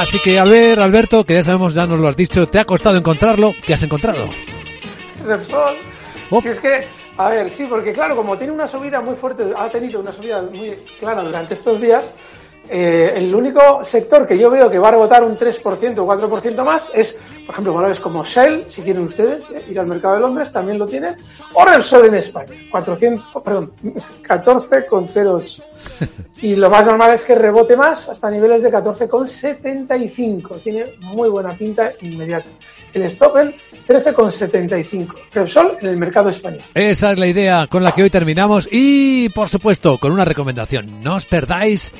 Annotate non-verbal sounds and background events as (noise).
Así que Albert, Alberto, que ya sabemos, ya nos lo has dicho, te ha costado encontrarlo, ¿qué has encontrado? (laughs) Repsol. Oh. Si es que, a ver, sí, porque claro, como tiene una subida muy fuerte, ha tenido una subida muy clara durante estos días, eh, el único sector que yo veo que va a rebotar un 3% o 4% más es, por ejemplo, valores como Shell, si quieren ustedes eh, ir al mercado de Londres, también lo tienen, o Repsol en España, 400, perdón, (laughs) 14,08. Y lo más normal es que rebote más hasta niveles de 14,75. Tiene muy buena pinta inmediata. El stop en 13,75. Repsol en el mercado español. Esa es la idea con la que hoy terminamos y, por supuesto, con una recomendación. No os perdáis